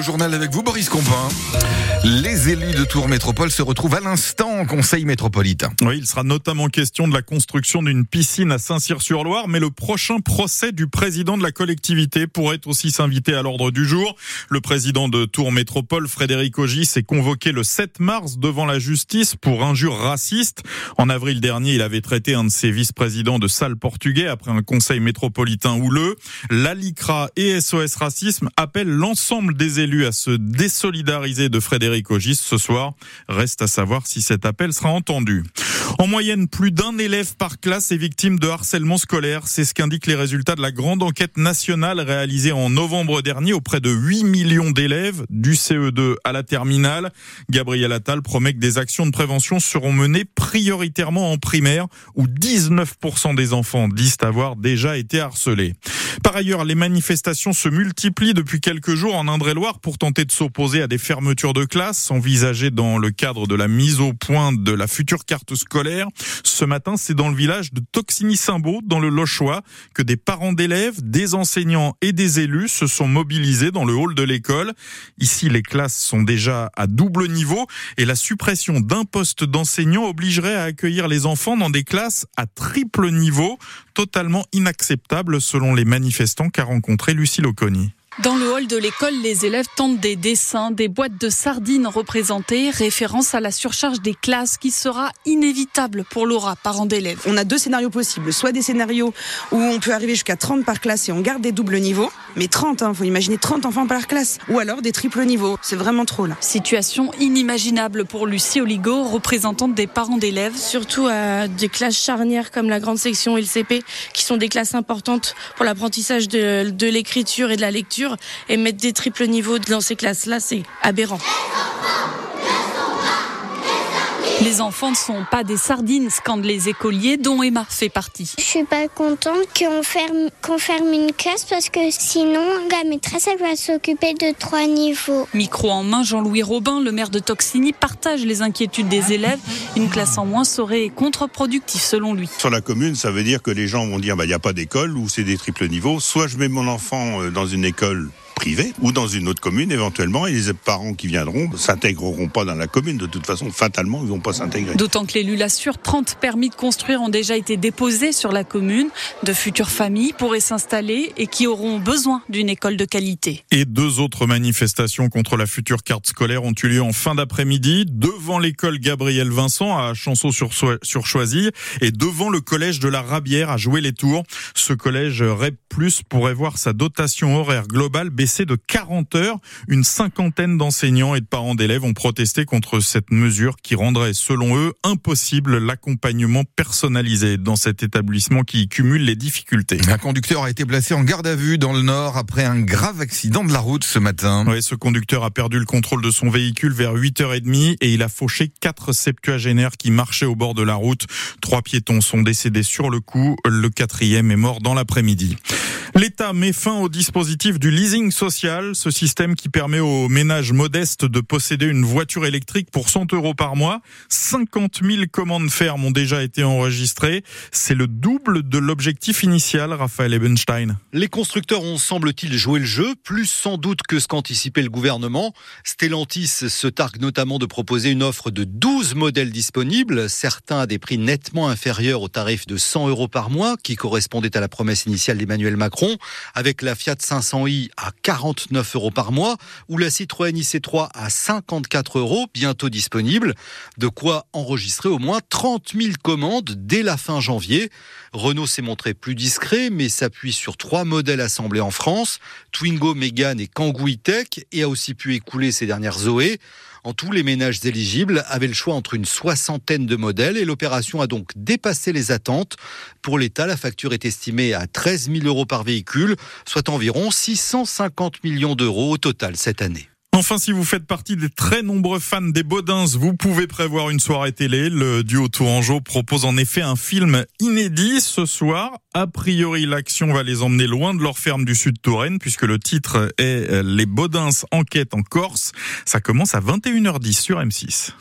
Le journal avec vous, Boris Compin. Les élus de Tours Métropole se retrouvent à l'instant au Conseil métropolitain. Oui, il sera notamment question de la construction d'une piscine à Saint-Cyr-sur-Loire, mais le prochain procès du président de la collectivité pourrait aussi s'inviter à l'ordre du jour. Le président de Tours Métropole, Frédéric Ogis, s'est convoqué le 7 mars devant la justice pour injures racistes. En avril dernier, il avait traité un de ses vice-présidents de sale portugais après un conseil métropolitain houleux. L'ALICRA et SOS Racisme appellent l'ensemble des élus à se désolidariser de Frédéric Ogis ce soir. Reste à savoir si cet appel sera entendu. En moyenne, plus d'un élève par classe est victime de harcèlement scolaire. C'est ce qu'indiquent les résultats de la grande enquête nationale réalisée en novembre dernier auprès de 8 millions d'élèves du CE2 à la terminale. Gabriel Attal promet que des actions de prévention seront menées prioritairement en primaire où 19% des enfants disent avoir déjà été harcelés. Par ailleurs, les manifestations se multiplient depuis quelques jours en Indre-et-Loire pour tenter de s'opposer à des fermetures de classes envisagées dans le cadre de la mise au point de la future carte scolaire. Ce matin, c'est dans le village de Toxigny-Saint-Beau, dans le Lochois, que des parents d'élèves, des enseignants et des élus se sont mobilisés dans le hall de l'école. Ici, les classes sont déjà à double niveau et la suppression d'un poste d'enseignant obligerait à accueillir les enfants dans des classes à triple niveau, totalement inacceptable selon les manifestants qu'a rencontré Lucie Loconi. Dans le hall de l'école, les élèves tentent des dessins, des boîtes de sardines représentées, référence à la surcharge des classes qui sera inévitable pour Laura, parent d'élèves. On a deux scénarios possibles, soit des scénarios où on peut arriver jusqu'à 30 par classe et on garde des doubles niveaux, mais 30, hein, faut imaginer 30 enfants par classe, ou alors des triples niveaux, c'est vraiment trop là. Situation inimaginable pour Lucie Oligo, représentante des parents d'élèves. Surtout à des classes charnières comme la grande section et le CP, qui sont des classes importantes pour l'apprentissage de, de l'écriture et de la lecture et mettre des triples niveaux dans ces classes-là, c'est aberrant. Les enfants ne sont pas des sardines, scandent les écoliers, dont Emma fait partie. Je suis pas contente qu'on ferme, qu'on ferme une classe parce que sinon la maîtresse elle va s'occuper de trois niveaux. Micro en main, Jean-Louis Robin, le maire de Toxigny, partage les inquiétudes des élèves. Une classe en moins serait contre-productif selon lui. Sur la commune, ça veut dire que les gens vont dire bah, il n'y a pas d'école ou c'est des triples niveaux. Soit je mets mon enfant euh, dans une école privée ou dans une autre commune éventuellement et les parents qui viendront s'intégreront pas dans la commune de toute façon fatalement ils vont pas s'intégrer. D'autant que l'élu l'assure 30 permis de construire ont déjà été déposés sur la commune de futures familles pourraient s'installer et qui auront besoin d'une école de qualité. Et deux autres manifestations contre la future carte scolaire ont eu lieu en fin d'après-midi devant l'école Gabriel Vincent à Chanceau-sur-Choisy et devant le collège de la Rabière à Jouer-les-Tours. Ce collège REP+ pourrait voir sa dotation horaire globale baisser de 40 heures. Une cinquantaine d'enseignants et de parents d'élèves ont protesté contre cette mesure qui rendrait, selon eux, impossible l'accompagnement personnalisé dans cet établissement qui cumule les difficultés. Un conducteur a été placé en garde à vue dans le Nord après un grave accident de la route ce matin. Oui, ce conducteur a perdu le contrôle de son véhicule vers 8h30 et il a fauché quatre septuagénaires qui marchaient au bord de la route. Trois piétons sont décédés sur le coup. Le quatrième est mort dans l'après-midi. L'État met fin au dispositif du leasing social, ce système qui permet aux ménages modestes de posséder une voiture électrique pour 100 euros par mois. 50 000 commandes fermes ont déjà été enregistrées. C'est le double de l'objectif initial, Raphaël Ebenstein. Les constructeurs ont, semble-t-il, joué le jeu, plus sans doute que ce qu'anticipait le gouvernement. Stellantis se targue notamment de proposer une offre de 12 modèles disponibles, certains à des prix nettement inférieurs au tarif de 100 euros par mois, qui correspondait à la promesse initiale d'Emmanuel Macron avec la Fiat 500i à 49 euros par mois ou la Citroën IC3 à 54 euros, bientôt disponible. De quoi enregistrer au moins 30 000 commandes dès la fin janvier. Renault s'est montré plus discret, mais s'appuie sur trois modèles assemblés en France, Twingo, Mégane et Kangoo E-Tech, et a aussi pu écouler ses dernières Zoé. En tout, les ménages éligibles avaient le choix entre une soixantaine de modèles et l'opération a donc dépassé les attentes. Pour l'État, la facture est estimée à 13 000 euros par véhicule, soit environ 650 millions d'euros au total cette année. Enfin, si vous faites partie des très nombreux fans des Baudins, vous pouvez prévoir une soirée télé. Le duo Tourangeau propose en effet un film inédit ce soir. A priori, l'action va les emmener loin de leur ferme du sud Touraine puisque le titre est Les Baudins enquête en Corse. Ça commence à 21h10 sur M6.